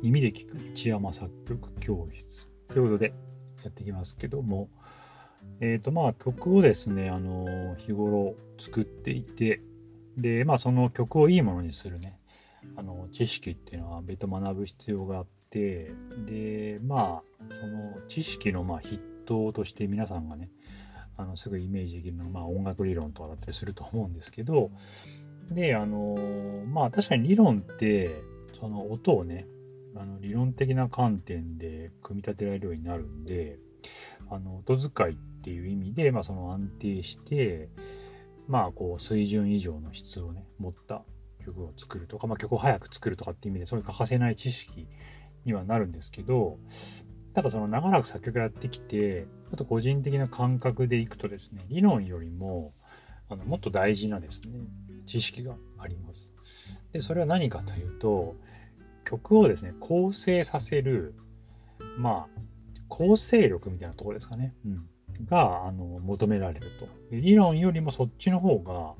耳で聞く内山作曲教室。ということでやっていきますけども、えっ、ー、とまあ曲をですね、あの日頃作っていて、で、まあその曲をいいものにするね、あの知識っていうのは別途学ぶ必要があって、で、まあその知識のまあ筆頭として皆さんがね、あのすぐイメージできるのは、まあ、音楽理論とかだったりすると思うんですけど、で、あのまあ確かに理論って、その音をね、あの理論的な観点で組み立てられるようになるんで、あの音使いっていう意味で、まあ、その安定して、まあこう水準以上の質をね、持った曲を作るとか、まあ、曲を早く作るとかっていう意味で、それ欠かせない知識にはなるんですけど、ただその長らく作曲やってきて、ちょっと個人的な感覚でいくとですね、理論よりも、あのもっと大事なですね、知識があります。で、それは何かというと、曲をですね、構成させる、まあ、構成力みたいなところですかね。うん。が、あの、求められると。理論よりもそっちの方が、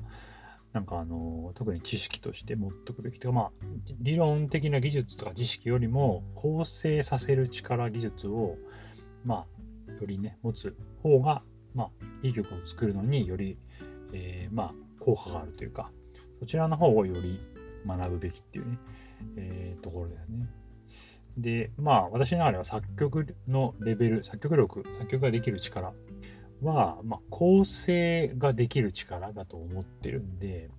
なんかあの、特に知識として持っとくべきとか、まあ、理論的な技術とか知識よりも、構成させる力、技術を、まあ、よりね、持つ方が、まあ、いい曲を作るのにより、えー、まあ、効果があるというか、そちらの方をより学ぶべきっていうね、えー、ところですね。で、まあ、私の中では作曲のレベル、作曲力、作曲ができる力は、まあ、構成ができる力だと思ってるんで、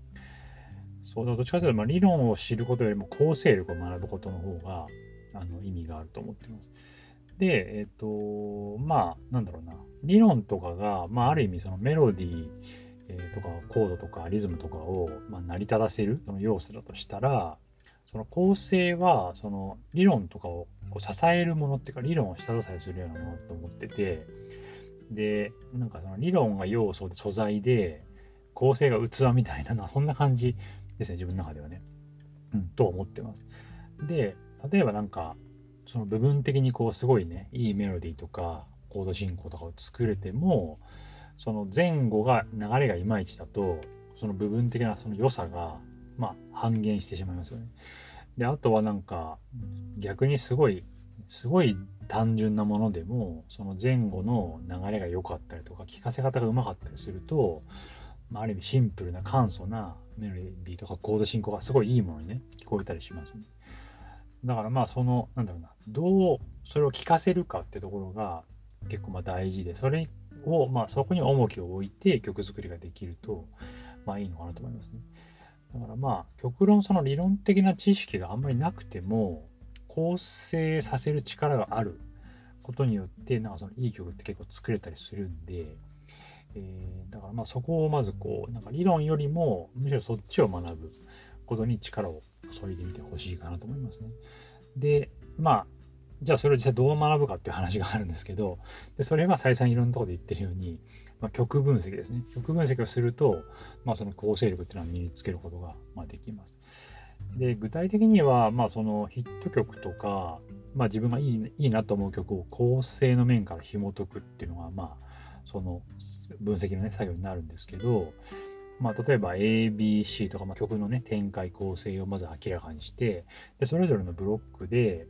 そうだ、どっちかというと、まあ、理論を知ることよりも構成力を学ぶことの方が、あの、意味があると思ってます。で、えっ、ー、と、まあ、なんだろうな、理論とかが、まあ、ある意味、そのメロディー、え、とか、コードとか、リズムとかを、ま、成り立たせる、その要素だとしたら、その構成は、その理論とかをこう支えるものっていうか、理論を下支えするようなものと思ってて、で、なんかその理論が要素で素材で、構成が器みたいなのは、そんな感じですね、自分の中ではね。うん、と思ってます。で、例えばなんか、その部分的にこう、すごいね、いいメロディーとか、コード進行とかを作れても、その前後が、流れがいまいちだと、その部分的なその良さがまあ、半減してしまいますよね。で、あとはなんか、逆にすごい、すごい単純なものでも、その前後の流れが良かったりとか、聞かせ方がうまかったりすると、まあ、ある意味シンプルな簡素なメロディーとかコード進行がすごいいいものにね、聞こえたりしますね。だからまあその、なんだろうな、どうそれを聞かせるかってところが結構まあ大事で、それを、まあそこに重きを置いて曲作りができると、まあいいのかなと思いますね。だからまあ極論その理論的な知識があんまりなくても構成させる力があることによってなんかそのいい曲って結構作れたりするんで、えー、だからまあそこをまずこうなんか理論よりもむしろそっちを学ぶことに力を注いでみてほしいかなと思いますね。でまあじゃあそれを実際どう学ぶかっていう話があるんですけど、でそれは再三いろんなとこで言ってるように、まあ、曲分析ですね。曲分析をすると、まあ、その構成力っていうのは身につけることが、まあ、できます。で、具体的には、まあ、そのヒット曲とか、まあ、自分がいいいいなと思う曲を構成の面から紐解くっていうのが、まあ、その分析のね、作業になるんですけど、まあ、例えば ABC とか、まあ、曲のね、展開構成をまず明らかにして、で、それぞれのブロックで、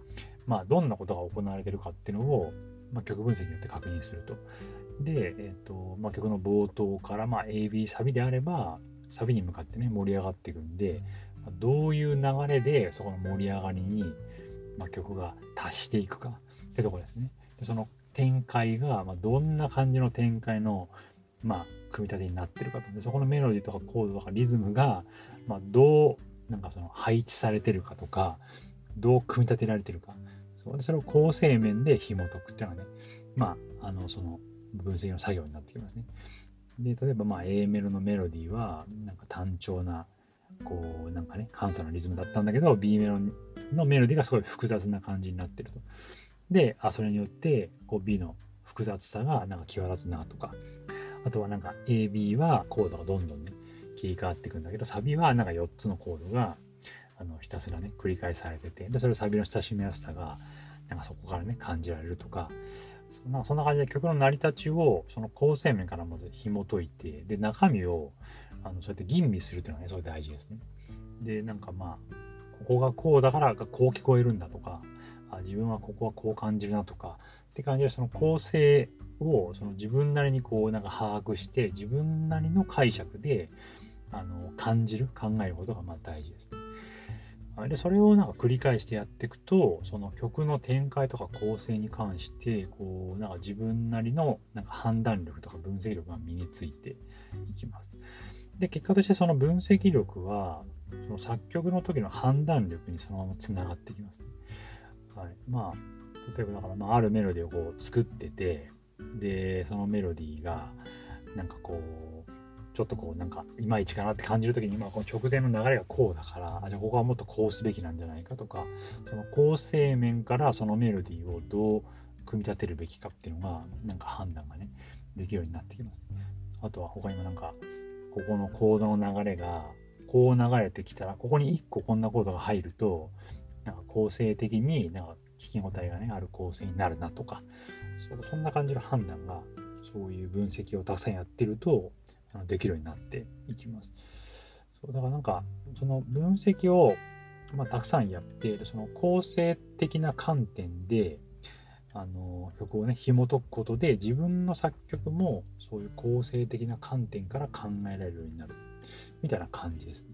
まあ、どんなことが行われてるかっていうのを、まあ、曲分析によって確認すると。で、えっ、と、まあ、曲の冒頭から、まあ、AB サビであれば、サビに向かってね、盛り上がっていくんで、まあ、どういう流れでそこの盛り上がりに、まあ、曲が達していくかってとこですね。でその展開が、まあ、どんな感じの展開の、まあ、組み立てになってるかと。で、そこのメロディーとかコードとかリズムが、まあ、どう、なんかその配置されてるかとか、どう組み立てられてるか。そうでそれを構成面で紐解くっていうのはね、まあ、あの、その分析の作業になってきますね。で、例えばまあ A メロのメロディーは、なんか単調な、こう、なんかね、簡素なリズムだったんだけど、B メロのメロディーがすごい複雑な感じになってると。で、あ、それによって、こう B の複雑さがなんか際立つなとか、あとはなんか AB はコードがどんどんね、切り替わっていくんだけど、サビはなんか4つのコードがあの、ひたすらね、繰り返されてて、で、それをサビの親しみやすさが、なんかそこからね、感じられるとか、そんなそんな感じで曲の成り立ちを、その構成面からまず紐解いて、で、中身を、あの、そうやって吟味するっていうのはね、それ大事ですね。で、なんかまあ、ここがこうだからこう聞こえるんだとか、自分はここはこう感じるなとかって感じでその構成をその自分なりにこうなんか把握して自分なりの解釈であの感じる考えることがまあ大事ですね。でそれをなんか繰り返してやっていくとその曲の展開とか構成に関してこうなんか自分なりのなんか判断力とか分析力が身についていきます。で結果としてその分析力はその作曲の時の判断力にそのままつながってきます、ね。はい、まあ例えばだから、まあ、あるメロディーをこう作っててでそのメロディーがなんかこうちょっとこうなんかいまいちかなって感じる時に、まあ、この直前の流れがこうだからあじゃあここはもっとこうすべきなんじゃないかとかその構成面からそのメロディーをどう組み立てるべきかっていうのがなんか判断がねできるようになってきます、あとは他にもなんかここのコードの流れがこう流れてきたらここに1個こんなコードが入るとなんか構成的になんか聞き応えがねある構成になるなとかそそんな感じの判断がそういう分析をたくさんやってるとあのできるようになっていきます。そうだからなんかその分析を、まあ、たくさんやってその構成的な観点であの曲をね紐解くことで自分の作曲もそういう構成的な観点から考えられるようになるみたいな感じですね。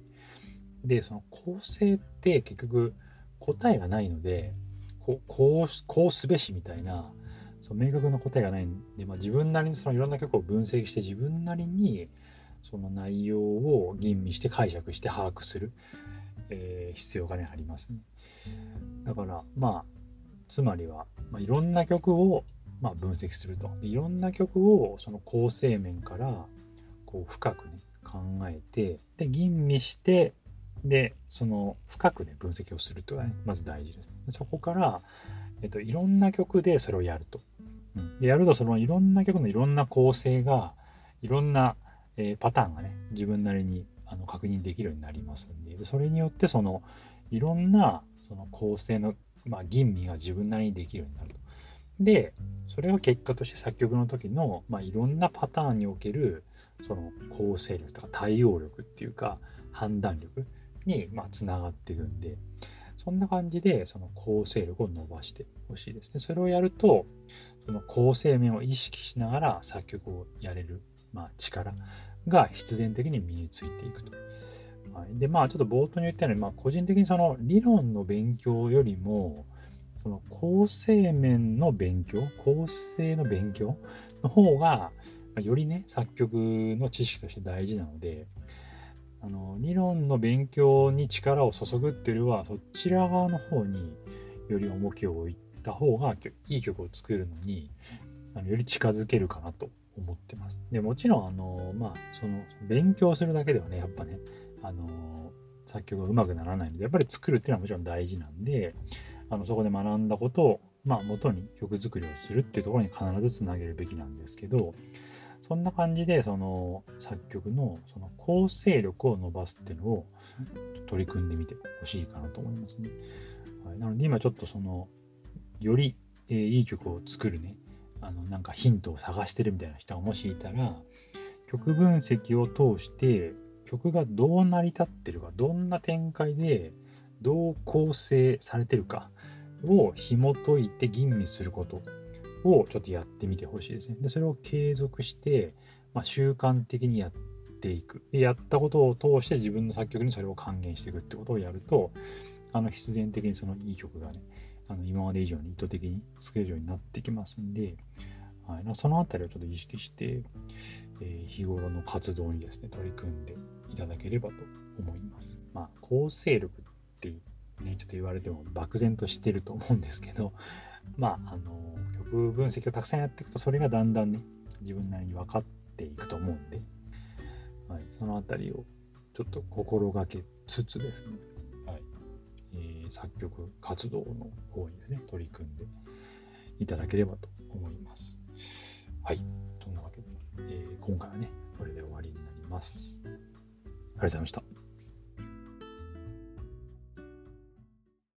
でその構成って結局答えがないのでここうこうすべしみたいなそう明確な答えがないんで、まあ、自分なりにそのいろんな曲を分析して自分なりにその内容を吟味して解釈して把握する、えー、必要がねありますね。だからまあつまりは、まあ、いろんな曲をまあ分析するといろんな曲をその構成面からこう深くね考えてで吟味してでその深くね分析をするというのがねまず大事です、ね。そこから、えっと、いろんな曲でそれをやると。でやるとそのいろんな曲のいろんな構成がいろんな、えー、パターンがね自分なりにあの確認できるようになりますんでそれによってそのいろんなその構成の、まあ、吟味が自分なりにできるようになると。でそれが結果として作曲の時の、まあ、いろんなパターンにおけるその構成力とか対応力っていうか判断力にまあつながっていくんでそんな感じでその構成力を伸ばしてほしいですね。それをやるとその構成面を意識しながら作曲をやれる、まあ、力が必然的に身についていくと。はい、でまあちょっと冒頭に言ったように、まあ、個人的にその理論の勉強よりもその構成面の勉強構成の勉強の方がよりね作曲の知識として大事なのであの理論の勉強に力を注ぐっていうよりはそちら側の方により重きを置いた方がいい曲を作るのにあのより近づけるかなと思ってます。でもちろんあのまあその勉強するだけではねやっぱねあの作曲がうまくならないのでやっぱり作るっていうのはもちろん大事なんであのそこで学んだことをまあ元に曲作りをするっていうところに必ずつなげるべきなんですけどそんな感じでその作曲のその構成力を伸ばすっていうのを取り組んでみてほしいかなと思いますね。はい、なので今ちょっとそのより、えー、いい曲を作るね。あのなんかヒントを探してるみたいな人がもしいたら曲分析を通して曲がどう成り立ってるかどんな展開でどう構成されてるかを紐解いて吟味すること。をちょっとやってみてほしいですね。で、それを継続して、まあ、習慣的にやっていく。で、やったことを通して自分の作曲にそれを還元していくってことをやると、あの、必然的にそのいい曲がね、あの今まで以上に意図的に作れるようになってきますんで、はい、そのあたりをちょっと意識して、えー、日頃の活動にですね、取り組んでいただければと思います。まあ、構成力ってね、ちょっと言われても漠然としてると思うんですけど、まあ、あの、分析をたくさんやっていくと、それがだんだんね、自分なりに分かっていくと思うんで、はい、そのあたりをちょっと心がけつつですね、はいえー、作曲活動の方にですね、取り組んでいただければと思います。はい。そんなわけで、えー、今回はね、これで終わりになります。ありがとうございました。